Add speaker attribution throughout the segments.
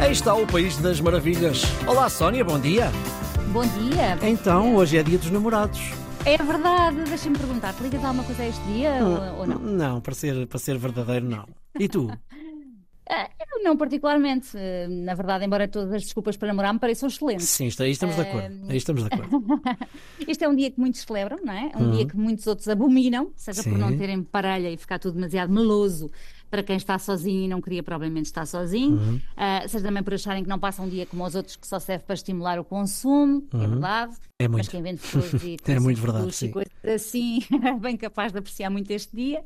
Speaker 1: Aí está o País das Maravilhas. Olá, Sónia, bom dia.
Speaker 2: Bom dia.
Speaker 1: Então, hoje é dia dos namorados.
Speaker 2: É verdade, deixa-me perguntar, te ligas alguma coisa a este dia ou, ou não?
Speaker 1: Não, para ser, para ser verdadeiro, não. E tu?
Speaker 2: Ah, eu não particularmente. Na verdade, embora todas as desculpas para namorar me pareçam excelentes.
Speaker 1: Sim, aí estamos de acordo. Aí estamos de acordo.
Speaker 2: Este é um dia que muitos celebram, não é? Um dia que muitos outros abominam, seja por
Speaker 1: Uhum. Sim.
Speaker 2: não terem parelha e ficar tudo demasiado meloso para quem está sozinho e não queria provavelmente estar sozinho,
Speaker 1: Uhum.
Speaker 2: Ah, seja também por acharem que não passa um dia como os outros que só serve para estimular o consumo, é verdade.
Speaker 1: É
Speaker 2: Mas
Speaker 1: muito.
Speaker 2: quem vende flores e
Speaker 1: É muito verdade, sim.
Speaker 2: coisas assim é bem capaz de apreciar muito este dia.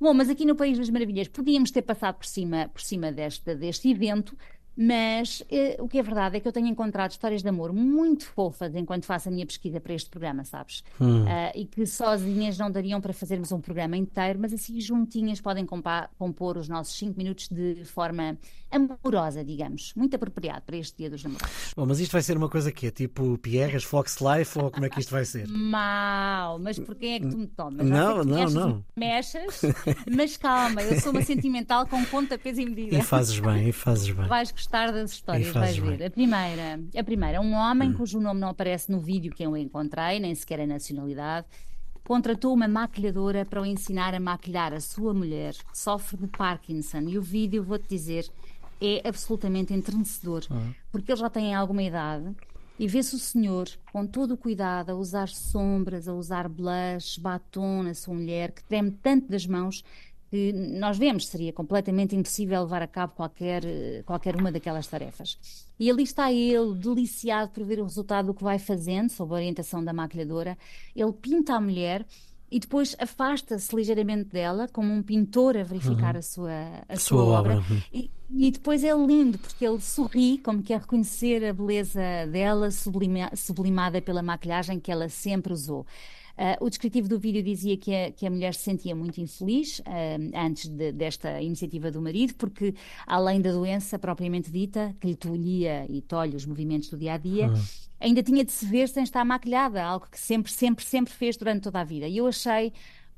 Speaker 2: Bom, mas aqui no País das Maravilhas podíamos ter passado por cima, por cima deste, deste evento, mas eh, o que é verdade é que eu tenho encontrado histórias de amor muito fofas enquanto faço a minha pesquisa para este programa, sabes?
Speaker 1: Hum.
Speaker 2: Ah, e que sozinhas não dariam para fazermos um programa inteiro, mas assim juntinhas podem compor os nossos 5 minutos de forma amorosa, digamos. Muito apropriado para este Dia dos Namorados.
Speaker 1: Bom, mas isto vai ser uma coisa que é tipo Pierres, Fox Life ou como é que isto vai ser?
Speaker 2: Mau, mas por quem é que tu me tomas?
Speaker 1: Não, não,
Speaker 2: mexes,
Speaker 1: não.
Speaker 2: Mexes, mas calma, eu sou uma sentimental com conta, peso e medida.
Speaker 1: E fazes bem, e fazes bem.
Speaker 2: Vais gostar das histórias, vais ver.
Speaker 1: bem.
Speaker 2: A primeira, a primeira, um homem cujo nome não aparece no vídeo que eu encontrei, nem sequer a nacionalidade, contratou uma maquilhadora para o ensinar a maquilhar a sua mulher, que sofre de Parkinson. E o vídeo, vou-te dizer, é absolutamente entrenecedor, porque ele já tem alguma idade. E vê-se o senhor com todo o cuidado a usar sombras, a usar blush, batom na sua mulher, que treme tanto das mãos que nós vemos seria completamente impossível levar a cabo qualquer, eh, qualquer uma daquelas tarefas. E ali está ele, deliciado por ver o resultado do que vai fazendo, sob a orientação da maquilhadora. Ele pinta a mulher e depois afasta-se ligeiramente dela, como um pintor a verificar a sua, a sua,
Speaker 1: Sua
Speaker 2: obra.
Speaker 1: obra.
Speaker 2: E, e depois é lindo, porque ele sorri, como que a reconhecer a beleza dela, sublima- sublimada pela maquilhagem que ela sempre usou. Ah, o descritivo do vídeo dizia que a, que a mulher se sentia muito infeliz ah, antes de- desta iniciativa do marido, porque além da doença propriamente dita, que lhe tolhia e tolhe os movimentos do dia a dia, ainda tinha de se ver sem estar maquilhada, algo que sempre, sempre, sempre fez durante toda a vida. E eu achei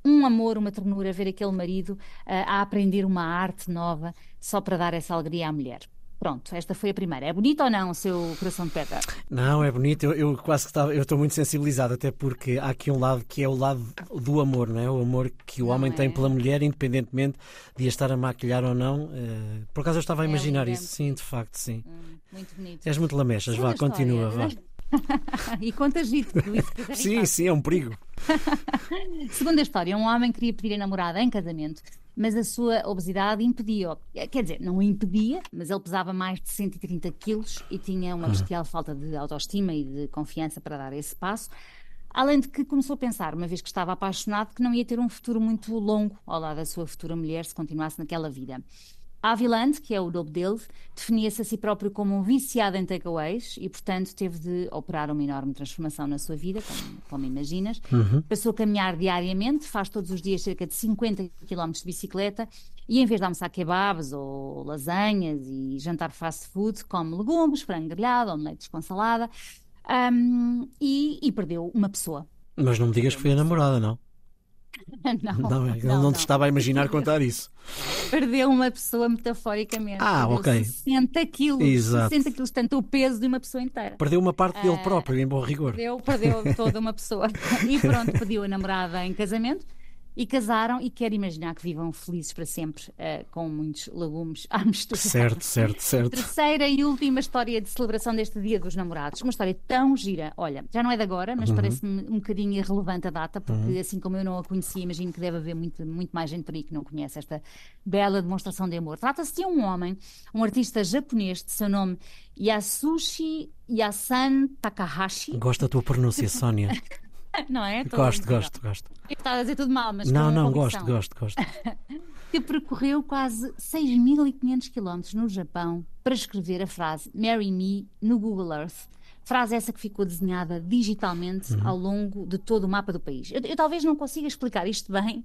Speaker 2: um amor, uma ternura ver aquele marido ah, a aprender uma arte nova só para dar essa alegria à mulher. Pronto, esta foi a primeira. É bonita ou não o seu coração de pedra?
Speaker 1: Não, é bonito. Eu, eu quase que estava, eu estou muito sensibilizado, até porque há aqui um lado que é o lado do amor, não é? O amor que o
Speaker 2: Não
Speaker 1: homem tem
Speaker 2: é?
Speaker 1: pela mulher, independentemente de a estar a maquilhar ou não. Eh, por acaso eu estava a
Speaker 2: É
Speaker 1: imaginar
Speaker 2: linda,
Speaker 1: isso, sim, de facto, sim.
Speaker 2: Hum, muito bonito.
Speaker 1: És muito lamechas, vá, continua, vá.
Speaker 2: e contagite tudo isso. é
Speaker 1: Sim,
Speaker 2: irritante.
Speaker 1: sim, é um perigo.
Speaker 2: Segunda história, um homem queria pedir a namorada em casamento, mas a sua obesidade impedia-o. Quer dizer, não o impedia, mas ele pesava mais de 130 quilos e tinha uma bestial falta de autoestima e de confiança para dar esse passo. Além de que começou a pensar, uma vez que estava apaixonado, que não ia ter um futuro muito longo ao lado da sua futura mulher se continuasse naquela vida. Aviland, que é o nome dele, definia-se a si próprio como um viciado em takeaways e, portanto, teve de operar uma enorme transformação na sua vida, como, como imaginas. Passou a caminhar diariamente, faz todos os dias cerca de 50 km de bicicleta e, em vez de almoçar kebabs ou lasanhas e jantar fast food, come legumes, frango grelhado, omeletes com salada hum, e, e perdeu uma pessoa.
Speaker 1: Mas não me digas que foi a namorada, não.
Speaker 2: não,
Speaker 1: Não, ele não, te estava a imaginar contar isso.
Speaker 2: Perdeu uma pessoa metaforicamente.
Speaker 1: Ah, ok.
Speaker 2: 60 quilos.
Speaker 1: Exato.
Speaker 2: 60 quilos, tanto o peso de uma pessoa inteira.
Speaker 1: Perdeu uma parte
Speaker 2: Ah.
Speaker 1: dele próprio, em bom rigor.
Speaker 2: Perdeu, perdeu toda uma pessoa. E pronto, pediu a namorada em casamento e casaram e quero imaginar que vivam felizes para sempre eh, com muitos legumes à mistura.
Speaker 1: Certo, certo, certo.
Speaker 2: Terceira e última história de celebração deste Dia dos Namorados. Uma história tão gira. Olha, já não é de agora, mas parece-me um bocadinho irrelevante a data, porque assim como eu não a conhecia, imagino que deve haver muito, muito mais gente por aí que não conhece esta bela demonstração de amor. Trata-se de um homem, um artista japonês de seu nome Yasushi Yasan Takahashi.
Speaker 1: Gosto da tua pronúncia, Sónia.
Speaker 2: Não é?
Speaker 1: Gosto, gosto, gosto.
Speaker 2: Estava a dizer tudo mal, mas
Speaker 1: Não, não, gosto, gosto, gosto.
Speaker 2: que percorreu quase 6.500 quilómetros no Japão para escrever a frase Marry Me no Google Earth. Frase essa que ficou desenhada digitalmente ao longo de todo o mapa do país. Eu, eu talvez não consiga explicar isto bem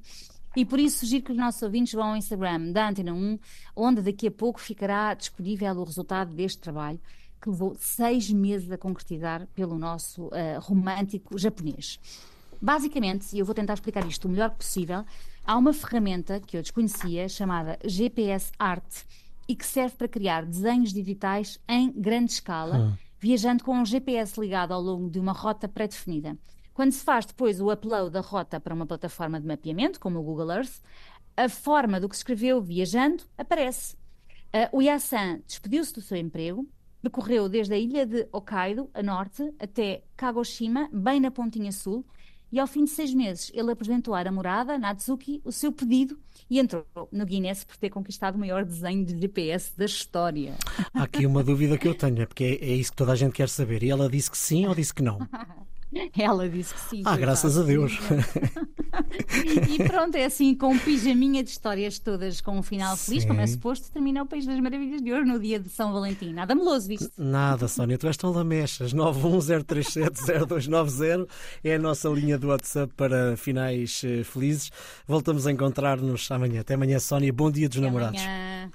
Speaker 2: e por isso sugiro que os nossos ouvintes vão ao Instagram da Antena 1, onde daqui a pouco ficará disponível o resultado deste trabalho que levou seis meses a concretizar pelo nosso eh, romântico japonês. Basicamente, e eu vou tentar explicar isto o melhor possível, há uma ferramenta que eu desconhecia chamada GPS Art e que serve para criar desenhos digitais em grande escala, hum. viajando com um GPS ligado ao longo de uma rota pré-definida. Quando se faz depois o upload da rota para uma plataforma de mapeamento, como o Google Earth, a forma do que se escreveu viajando aparece. Uh, o Yassan despediu-se do seu emprego, percorreu desde a ilha de Hokkaido, a norte, até Kagoshima, bem na pontinha sul, e ao fim de seis meses ele apresentou à namorada, Natsuki, o seu pedido e entrou no Guinness por ter conquistado o maior desenho de GPS da história.
Speaker 1: Há aqui uma dúvida que eu tenho, é porque é, é isso que toda a gente quer saber. E ela disse que sim ou disse que não?
Speaker 2: Ela disse que sim.
Speaker 1: Ah, graças a Deus.
Speaker 2: e pronto, é assim, com um pijaminha de histórias todas com um final sim. feliz, como é suposto, termina o País das Maravilhas de hoje no dia de São Valentim. Nada meloso, viste?
Speaker 1: Nada, Sónia, tu és tão lamechas. 910370290 é a nossa linha do WhatsApp para finais eh, felizes. Voltamos a encontrar-nos amanhã. Até amanhã, Sónia. Bom dia dos
Speaker 2: Até
Speaker 1: namorados.
Speaker 2: Amanhã.